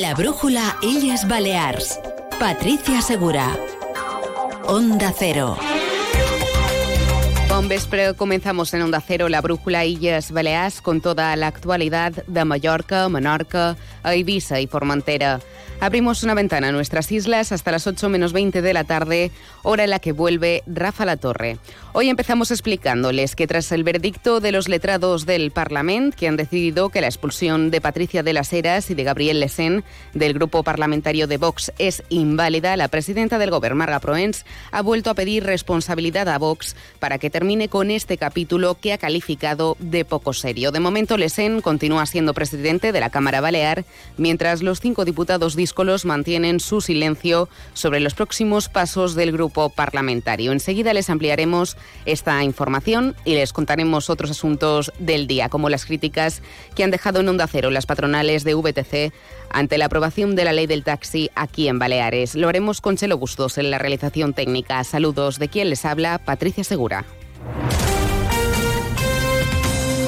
La brújula Illes Balears. Patricia Segura. Onda Cero. Bon vespre, comenzamos en Onda Cero la brújula Illes Balears con toda la actualidad de Mallorca, Menorca, Ibiza y Formentera. Abrimos una ventana a nuestras islas hasta las 8 menos 20 de la tarde, hora en la que vuelve Rafa La Torre. Hoy empezamos explicándoles que tras el veredicto de los letrados del Parlamento, que han decidido que la expulsión de Patricia de las Heras y de Gabriel Lesén del grupo parlamentario de Vox es inválida, la presidenta del Gobierno, Marga Proens, ha vuelto a pedir responsabilidad a Vox para que termine con este capítulo que ha calificado de poco serio. De momento, Lesén continúa siendo presidente de la Cámara Balear, mientras los cinco diputados díscolos mantienen su silencio sobre los próximos pasos del grupo parlamentario. Enseguida les ampliaremos esta información y les contaremos otros asuntos del día, como las críticas que han dejado en Onda Cero las patronales de VTC ante la aprobación de la ley del taxi aquí en Baleares. Lo haremos con Chelo Bustos en la realización técnica. Saludos de quien les habla, Patricia Segura.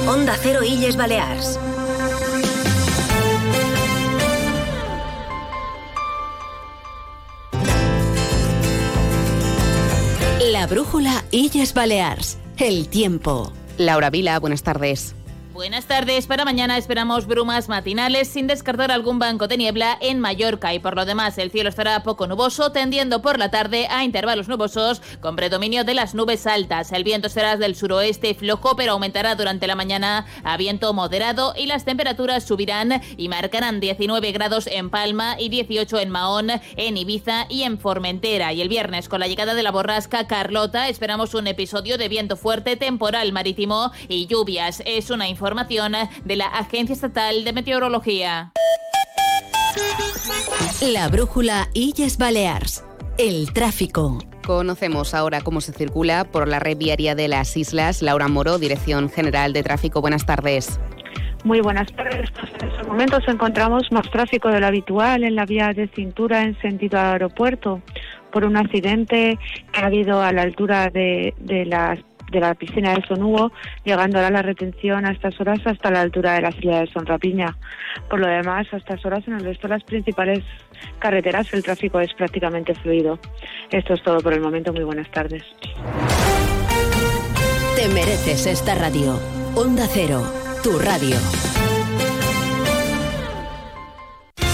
Onda Cero Illes Balears. La brújula Illes Balears. El tiempo. Laura Vila, buenas tardes. Buenas tardes. Para mañana esperamos brumas matinales sin descartar algún banco de niebla en Mallorca y por lo demás el cielo estará poco nuboso, tendiendo por la tarde a intervalos nubosos con predominio de las nubes altas. El viento será del suroeste flojo pero aumentará durante la mañana a viento moderado y las temperaturas subirán y marcarán 19 grados en Palma y 18 en Mahón, en Ibiza y en Formentera. Y el viernes con la llegada de la borrasca Carlota esperamos un episodio de viento fuerte, temporal marítimo y lluvias. Es una información de la Agencia Estatal de Meteorología. La brújula Illes Balears. El tráfico. Conocemos ahora cómo se circula por la red viaria de las islas. Laura Moro, Dirección General de Tráfico. Buenas tardes. Muy buenas tardes. En estos momentos encontramos más tráfico de lo habitual en la vía de cintura en sentido aeropuerto por un accidente que ha habido a la altura de, de las de la piscina de Sonugo, llegando ahora la retención a estas horas hasta la altura de la silla de Sonrapiña. Por lo demás, a estas horas en el resto de las principales carreteras el tráfico es prácticamente fluido. Esto es todo por el momento. Muy buenas tardes. Te mereces esta radio. Onda Cero, tu radio.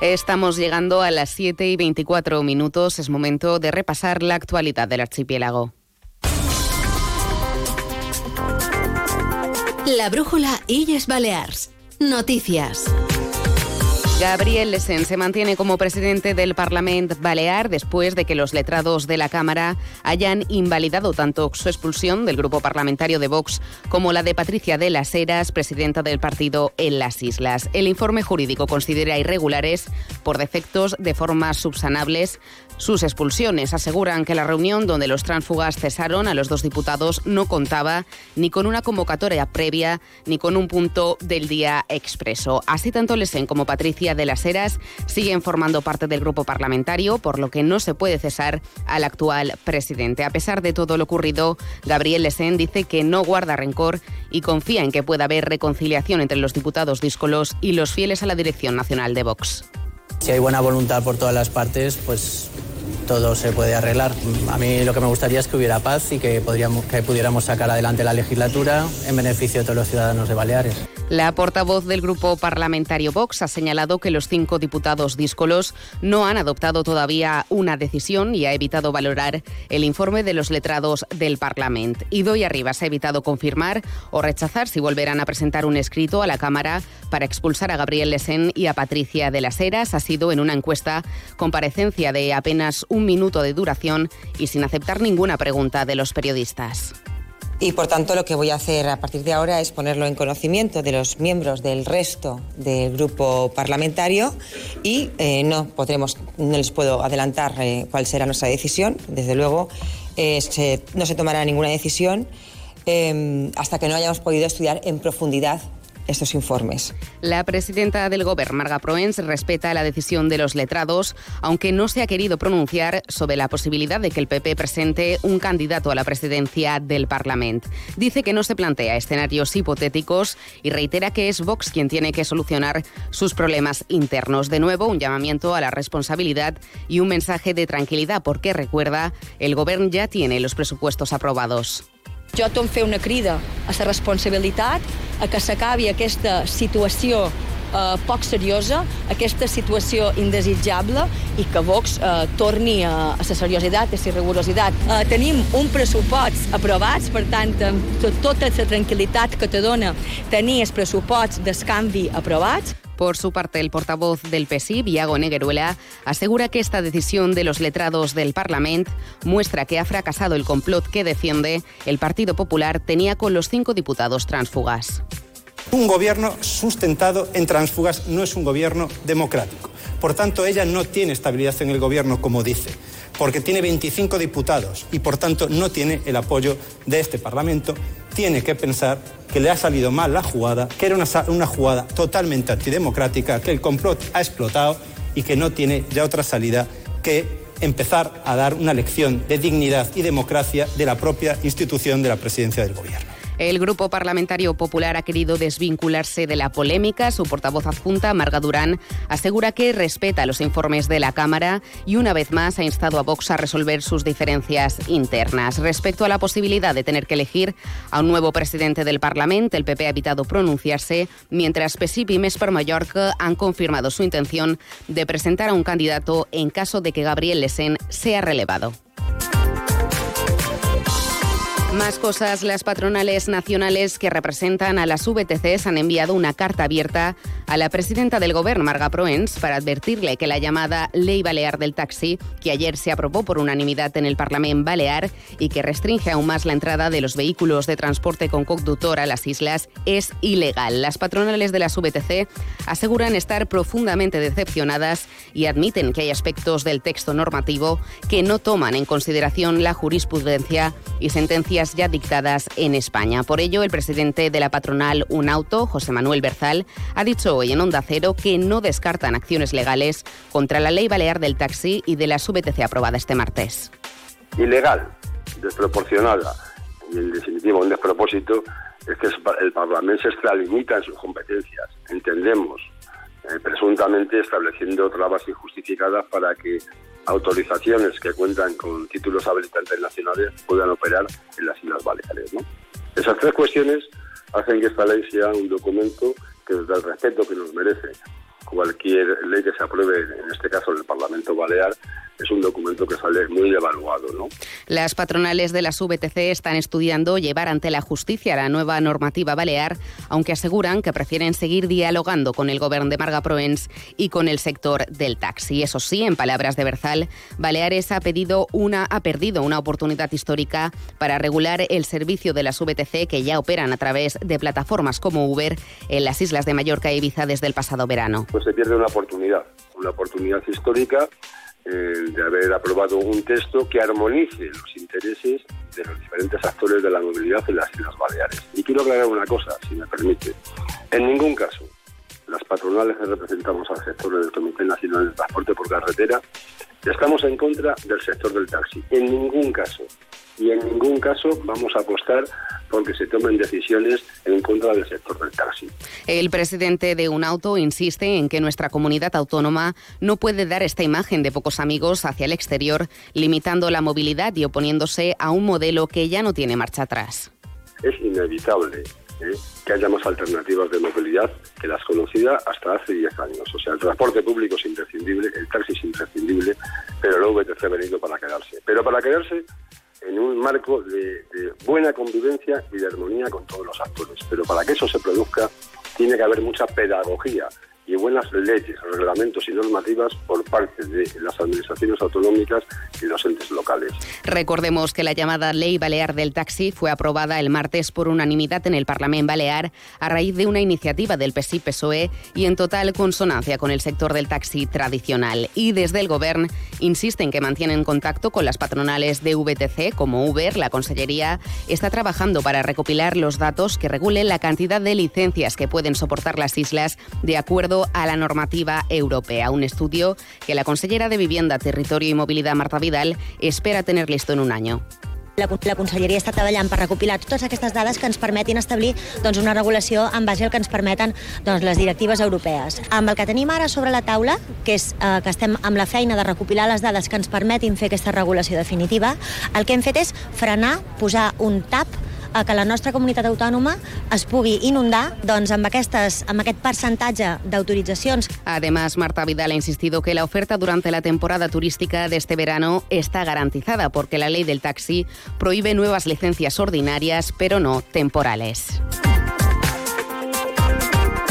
Estamos llegando a las 7 y 24 minutos. Es momento de repasar la actualidad del archipiélago. La brújula Illes Balears. Noticias. Gabriel Lesen se mantiene como presidente del Parlamento Balear después de que los letrados de la Cámara hayan invalidado tanto su expulsión del grupo parlamentario de Vox como la de Patricia de las Heras, presidenta del partido en las islas. El informe jurídico considera irregulares por defectos de formas subsanables sus expulsiones. Aseguran que la reunión donde los tránsfugas cesaron a los dos diputados no contaba ni con una convocatoria previa ni con un punto del día expreso. Así tanto Lesen como Patricia de las Heras siguen formando parte del grupo parlamentario, por lo que no se puede cesar al actual presidente. A pesar de todo lo ocurrido, Gabriel Lesen dice que no guarda rencor y confía en que pueda haber reconciliación entre los diputados díscolos y los fieles a la dirección nacional de Vox. Si hay buena voluntad por todas las partes, pues todo se puede arreglar. A mí lo que me gustaría es que hubiera paz y que, podríamos, que pudiéramos sacar adelante la legislatura en beneficio de todos los ciudadanos de Baleares. La portavoz del grupo parlamentario Vox ha señalado que los cinco diputados díscolos no han adoptado todavía una decisión y ha evitado valorar el informe de los letrados del Parlamento. Y Arribas ha evitado confirmar o rechazar si volverán a presentar un escrito a la Cámara para expulsar a Gabriel Lesen y a Patricia de las Heras. Ha sido en una encuesta comparecencia de apenas un minuto de duración y sin aceptar ninguna pregunta de los periodistas y por tanto lo que voy a hacer a partir de ahora es ponerlo en conocimiento de los miembros del resto del grupo parlamentario y eh, no podremos, no les puedo adelantar eh, cuál será nuestra decisión. Desde luego eh, no se tomará ninguna decisión hasta que no hayamos podido estudiar en profundidad estos informes. La presidenta del Gobierno, Marga Proens, respeta la decisión de los letrados, aunque no se ha querido pronunciar sobre la posibilidad de que el PP presente un candidato a la presidencia del Parlamento. Dice que no se plantea escenarios hipotéticos y reitera que es Vox quien tiene que solucionar sus problemas internos. De nuevo, un llamamiento a la responsabilidad y un mensaje de tranquilidad, porque recuerda, el Gobierno ya tiene los presupuestos aprobados. Jo tom fer una crida a la responsabilitat, a que s'acabi aquesta situació eh, poc seriosa, aquesta situació indesitjable i que Vox eh, torni a, a la seriositat, a la rigorositat. Eh, tenim un pressupost aprovats, per tant, amb tota la tranquil·litat que te dona tenir els pressuposts d'escanvi aprovats, Por su parte, el portavoz del PSI, Viago Negueruela, asegura que esta decisión de los letrados del Parlamento muestra que ha fracasado el complot que defiende el Partido Popular tenía con los cinco diputados transfugas. Un gobierno sustentado en transfugas no es un gobierno democrático. Por tanto, ella no tiene estabilidad en el gobierno, como dice, porque tiene 25 diputados y, por tanto, no tiene el apoyo de este Parlamento. Tiene que pensar que le ha salido mal la jugada, que era una, una jugada totalmente antidemocrática, que el complot ha explotado y que no tiene ya otra salida que empezar a dar una lección de dignidad y democracia de la propia institución de la presidencia del Gobierno. El Grupo Parlamentario Popular ha querido desvincularse de la polémica. Su portavoz adjunta, Marga Durán, asegura que respeta los informes de la Cámara y una vez más ha instado a Vox a resolver sus diferencias internas. Respecto a la posibilidad de tener que elegir a un nuevo presidente del Parlamento, el PP ha evitado pronunciarse, mientras PSIP y Mes per Mallorca han confirmado su intención de presentar a un candidato en caso de que Gabriel Lesen sea relevado. Más cosas, las patronales nacionales que representan a las VTCs han enviado una carta abierta a la presidenta del Gobierno, Marga Proens, para advertirle que la llamada Ley Balear del Taxi, que ayer se aprobó por unanimidad en el Parlamento Balear y que restringe aún más la entrada de los vehículos de transporte con conductor a las islas, es ilegal. Las patronales de las VTC aseguran estar profundamente decepcionadas y admiten que hay aspectos del texto normativo que no toman en consideración la jurisprudencia y sentencias ya dictadas en España. Por ello, el presidente de la patronal Unauto, José Manuel Berzal, ha dicho hoy en Onda Cero que no descartan acciones legales contra la ley balear del taxi y de la VTC aprobada este martes. Ilegal, desproporcionada y en definitiva un despropósito es que el Parlamento se extralimita en sus competencias. Entendemos, eh, presuntamente estableciendo trabas injustificadas para que autorizaciones que cuentan con títulos habilitantes nacionales puedan operar en las Islas Baleares. ¿no? Esas tres cuestiones hacen que esta ley sea un documento que desde el respeto que nos merece cualquier ley que se apruebe, en este caso en el Parlamento Balear, es un documento que sale muy evaluado. ¿no? Las patronales de las VTC están estudiando llevar ante la justicia la nueva normativa balear, aunque aseguran que prefieren seguir dialogando con el gobierno de Marga Proens y con el sector del taxi. Eso sí, en palabras de Berzal, Baleares ha, pedido una, ha perdido una oportunidad histórica para regular el servicio de las VTC que ya operan a través de plataformas como Uber en las islas de Mallorca y Ibiza desde el pasado verano. Se pierde una oportunidad, una oportunidad histórica eh, de haber aprobado un texto que armonice los intereses de los diferentes actores de la movilidad en las Islas Baleares. Y quiero aclarar una cosa, si me permite. En ningún caso las patronales que representamos al sector del Comité Nacional de Transporte por Carretera estamos en contra del sector del taxi. En ningún caso y en ningún caso vamos a apostar porque se tomen decisiones en contra del sector del taxi. El presidente de Unauto insiste en que nuestra comunidad autónoma no puede dar esta imagen de pocos amigos hacia el exterior, limitando la movilidad y oponiéndose a un modelo que ya no tiene marcha atrás. Es inevitable ¿eh? que haya más alternativas de movilidad que las conocidas hasta hace 10 años. O sea, el transporte público es imprescindible, el taxi es imprescindible, pero el VTC ha venido para quedarse. Pero para quedarse en un marco de, de buena convivencia y de armonía con todos los actores. Pero para que eso se produzca, tiene que haber mucha pedagogía y buenas leyes, reglamentos y normativas por parte de las administraciones autonómicas y los entes locales. Recordemos que la llamada Ley Balear del Taxi fue aprobada el martes por unanimidad en el Parlamento Balear a raíz de una iniciativa del PSI-PSOE y en total consonancia con el sector del taxi tradicional. Y desde el Gobierno insisten que mantienen contacto con las patronales de VTC como Uber. La Consellería está trabajando para recopilar los datos que regulen la cantidad de licencias que pueden soportar las islas de acuerdo a la normativa europea. Un estudio que la consellera de Vivienda, Territorio i Mobilitat, Marta Vidal, espera tener listo en un año. La, la Conselleria està treballant per recopilar totes aquestes dades que ens permetin establir doncs, una regulació en base al que ens permeten doncs, les directives europees. Amb el que tenim ara sobre la taula, que és eh, que estem amb la feina de recopilar les dades que ens permetin fer aquesta regulació definitiva, el que hem fet és frenar, posar un tap a que la nostra comunitat autònoma es pugui inundar doncs, amb, aquestes, amb aquest percentatge d'autoritzacions. Además, Marta Vidal ha insistido que la oferta durante la temporada turística de este verano está garantizada porque la ley del taxi prohíbe nuevas licencias ordinarias, pero no temporales.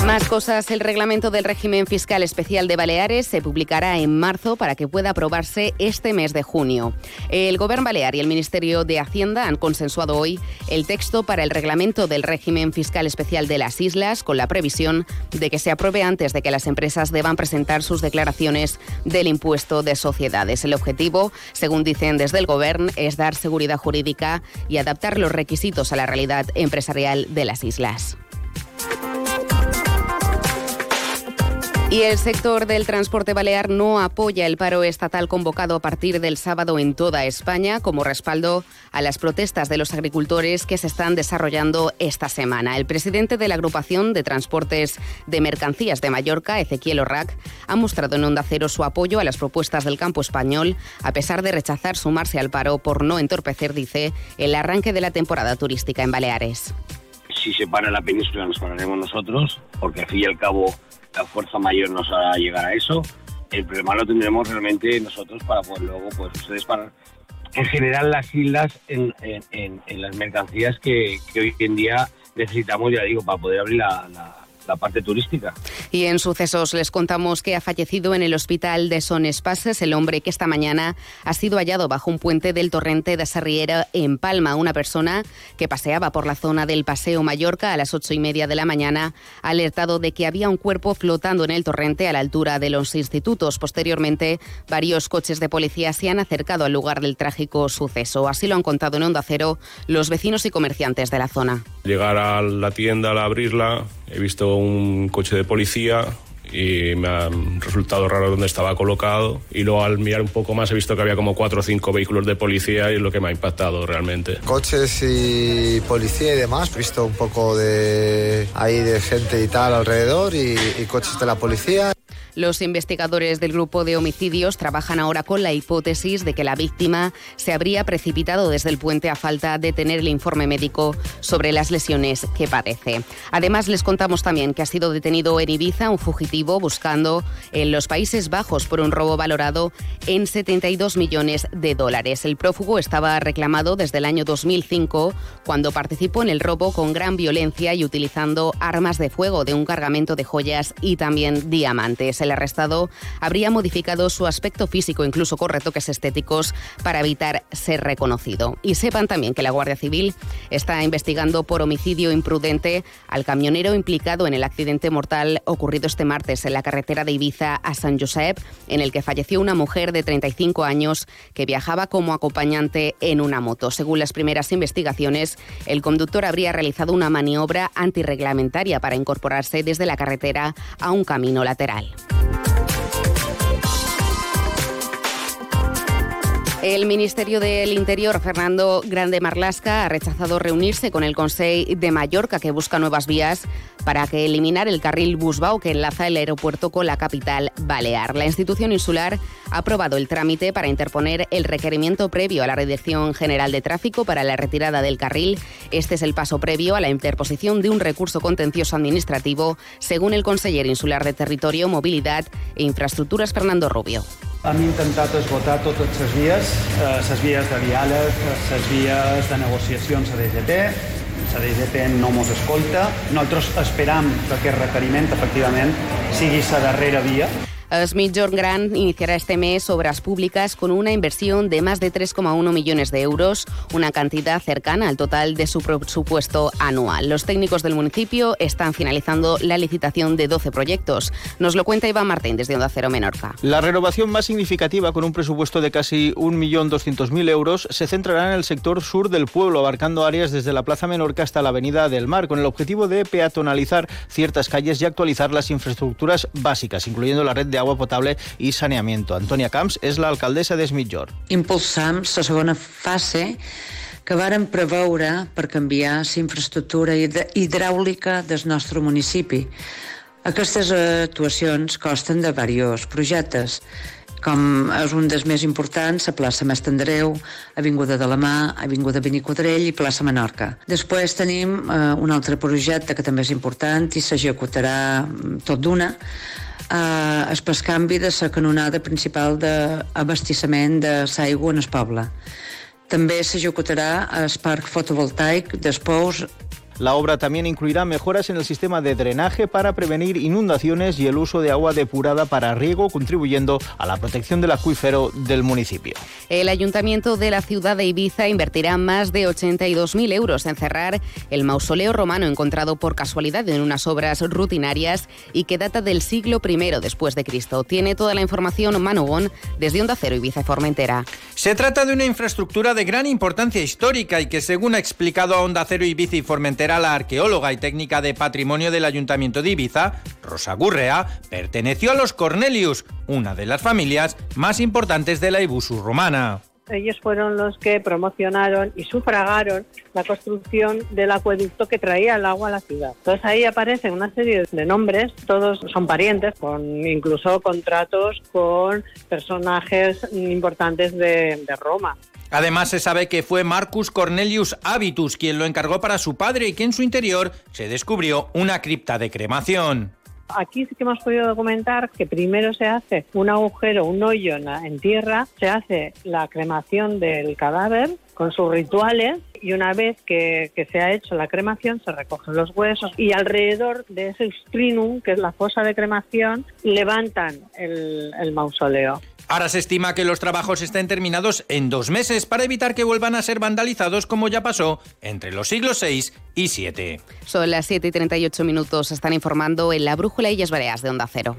Más cosas. El reglamento del régimen fiscal especial de Baleares se publicará en marzo para que pueda aprobarse este mes de junio. El Gobierno Balear y el Ministerio de Hacienda han consensuado hoy el texto para el reglamento del régimen fiscal especial de las islas con la previsión de que se apruebe antes de que las empresas deban presentar sus declaraciones del impuesto de sociedades. El objetivo, según dicen desde el Gobierno, es dar seguridad jurídica y adaptar los requisitos a la realidad empresarial de las islas. Y el sector del transporte balear no apoya el paro estatal convocado a partir del sábado en toda España como respaldo a las protestas de los agricultores que se están desarrollando esta semana. El presidente de la agrupación de transportes de mercancías de Mallorca, Ezequiel Orrac, ha mostrado en Onda Cero su apoyo a las propuestas del campo español, a pesar de rechazar sumarse al paro por no entorpecer, dice, el arranque de la temporada turística en Baleares. Si se para la península nos pararemos nosotros, porque al fin y al cabo la fuerza mayor nos hará llegar a eso. El problema lo tendremos realmente nosotros para poder luego, pues ustedes para en general las islas en, en, en, en las mercancías que, que, hoy en día necesitamos, ya digo, para poder abrir la, la la parte turística. Y en sucesos les contamos que ha fallecido en el hospital de Son Espases el hombre que esta mañana ha sido hallado bajo un puente del torrente de Sarriera en Palma. Una persona que paseaba por la zona del Paseo Mallorca a las ocho y media de la mañana ha alertado de que había un cuerpo flotando en el torrente a la altura de los institutos. Posteriormente, varios coches de policía se han acercado al lugar del trágico suceso. Así lo han contado en Onda Cero los vecinos y comerciantes de la zona. Llegar a la tienda, al abrirla, he visto un coche de policía y me ha resultado raro dónde estaba colocado y luego al mirar un poco más he visto que había como cuatro o cinco vehículos de policía y es lo que me ha impactado realmente. Coches y policía y demás, he visto un poco de ahí de gente y tal alrededor y, y coches de la policía. Los investigadores del grupo de homicidios trabajan ahora con la hipótesis de que la víctima se habría precipitado desde el puente a falta de tener el informe médico sobre las lesiones que padece. Además, les contamos también que ha sido detenido en Ibiza un fugitivo buscando en los Países Bajos por un robo valorado en 72 millones de dólares. El prófugo estaba reclamado desde el año 2005 cuando participó en el robo con gran violencia y utilizando armas de fuego de un cargamento de joyas y también diamantes. Arrestado habría modificado su aspecto físico, incluso con retoques estéticos, para evitar ser reconocido. Y sepan también que la Guardia Civil está investigando por homicidio imprudente al camionero implicado en el accidente mortal ocurrido este martes en la carretera de Ibiza a San Josep, en el que falleció una mujer de 35 años que viajaba como acompañante en una moto. Según las primeras investigaciones, el conductor habría realizado una maniobra antirreglamentaria para incorporarse desde la carretera a un camino lateral. El Ministerio del Interior, Fernando Grande Marlasca, ha rechazado reunirse con el Consejo de Mallorca, que busca nuevas vías para que eliminar el carril Busbao que enlaza el aeropuerto con la capital balear. La institución insular ha aprobado el trámite para interponer el requerimiento previo a la Dirección General de Tráfico para la retirada del carril. Este es el paso previo a la interposición de un recurso contencioso administrativo, según el conseller insular de Territorio, Movilidad e Infraestructuras, Fernando Rubio. Hem intentat esgotar totes les vies, eh, les vies de diàleg, les vies de negociacions a DGT, la DGT no mos escolta. Nosaltres esperam que aquest requeriment, efectivament, sigui la darrera via. Smith Grant iniciará este mes obras públicas con una inversión de más de 3,1 millones de euros, una cantidad cercana al total de su presupuesto anual. Los técnicos del municipio están finalizando la licitación de 12 proyectos. Nos lo cuenta Iván Martín desde Onda Cero Menorca. La renovación más significativa, con un presupuesto de casi 1.200.000 euros, se centrará en el sector sur del pueblo, abarcando áreas desde la Plaza Menorca hasta la Avenida del Mar, con el objetivo de peatonalizar ciertas calles y actualizar las infraestructuras básicas, incluyendo la red de agua potable i saneamiento. Antonia Camps és l'alcaldessa d'Esmitjor. Impulsam la segona fase que varen preveure per canviar la infraestructura hidràulica del nostre municipi. Aquestes actuacions costen de diversos projectes, com és un dels més importants, la plaça Mestre Andreu, Avinguda de la Mà, Avinguda Benicodrell i plaça Menorca. Després tenim eh, un altre projecte que també és important i s'executarà tot d'una, eh, el pescanvi de la canonada principal d'abastissament de l'aigua en el poble. També s'executarà el parc fotovoltaic d'Espous La obra también incluirá mejoras en el sistema de drenaje para prevenir inundaciones y el uso de agua depurada para riego, contribuyendo a la protección del acuífero del municipio. El Ayuntamiento de la ciudad de Ibiza invertirá más de 82.000 euros en cerrar el mausoleo romano encontrado por casualidad en unas obras rutinarias y que data del siglo I después de Cristo. Tiene toda la información Manugón desde Onda Cero Ibiza Formentera. Se trata de una infraestructura de gran importancia histórica y que, según ha explicado a Onda Cero Ibiza y Formentera, la arqueóloga y técnica de patrimonio del Ayuntamiento de Ibiza, Rosa Gurrea, perteneció a los Cornelius, una de las familias más importantes de la Ibusu romana. Ellos fueron los que promocionaron y sufragaron la construcción del acueducto que traía el agua a la ciudad. Entonces ahí aparecen una serie de nombres, todos son parientes, con incluso contratos con personajes importantes de, Roma. Además, se sabe que fue Marcus Cornelius Habitus quien lo encargó para su padre y que en su interior se descubrió una cripta de cremación. Aquí sí que hemos podido documentar que primero se hace un agujero, un hoyo en, la, en tierra, se hace la cremación del cadáver con sus rituales y una vez que, se ha hecho la cremación se recogen los huesos y alrededor de ese strinum, que es la fosa de cremación, levantan el mausoleo. Ahora se estima que los trabajos estén terminados en dos meses para evitar que vuelvan a ser vandalizados como ya pasó entre los siglos VI y VII. Son las 7 y 38 minutos. Están informando en la Brújula Illes Baleas de Onda Cero.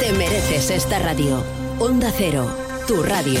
Te mereces esta radio. Onda Cero, tu radio.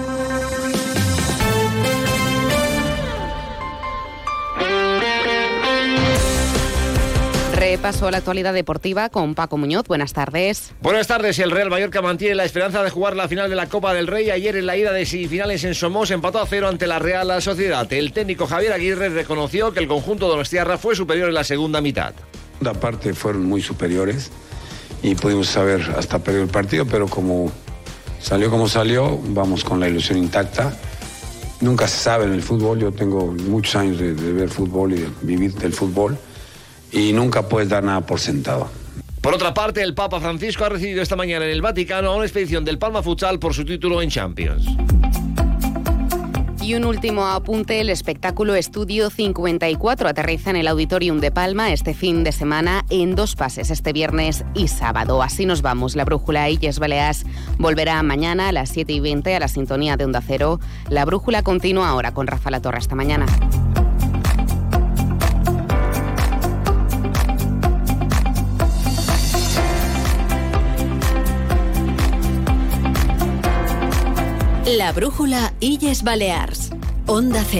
Repaso a la actualidad deportiva con Paco Muñoz. Buenas tardes. Buenas tardes. El Real Mallorca mantiene la esperanza de jugar la final de la Copa del Rey. Ayer en la ida de semifinales en Somos empató a cero ante la Real Sociedad. El técnico Javier Aguirre reconoció que el conjunto de Donostiarra fue superior en la segunda mitad. La parte fueron muy superiores y pudimos saber hasta perder el partido, pero como salió como salió, vamos con la ilusión intacta. Nunca se sabe en el fútbol. Yo tengo muchos años de, de ver fútbol y de vivir del fútbol y nunca puedes dar nada por sentado. Por otra parte, el Papa Francisco ha recibido esta mañana en el Vaticano a una expedición del Palma Futsal por su título en Champions. Y un último apunte, el espectáculo Estudio 54 aterriza en el Auditorium de Palma este fin de semana en dos pases, este viernes y sábado. Así nos vamos. La Brújula Illes Baleas volverá mañana a las 7 y 20 a la sintonía de Onda Cero. La Brújula continúa ahora con Rafa La Torre. Hasta mañana. La brújula Illes Balears. Onda Cero.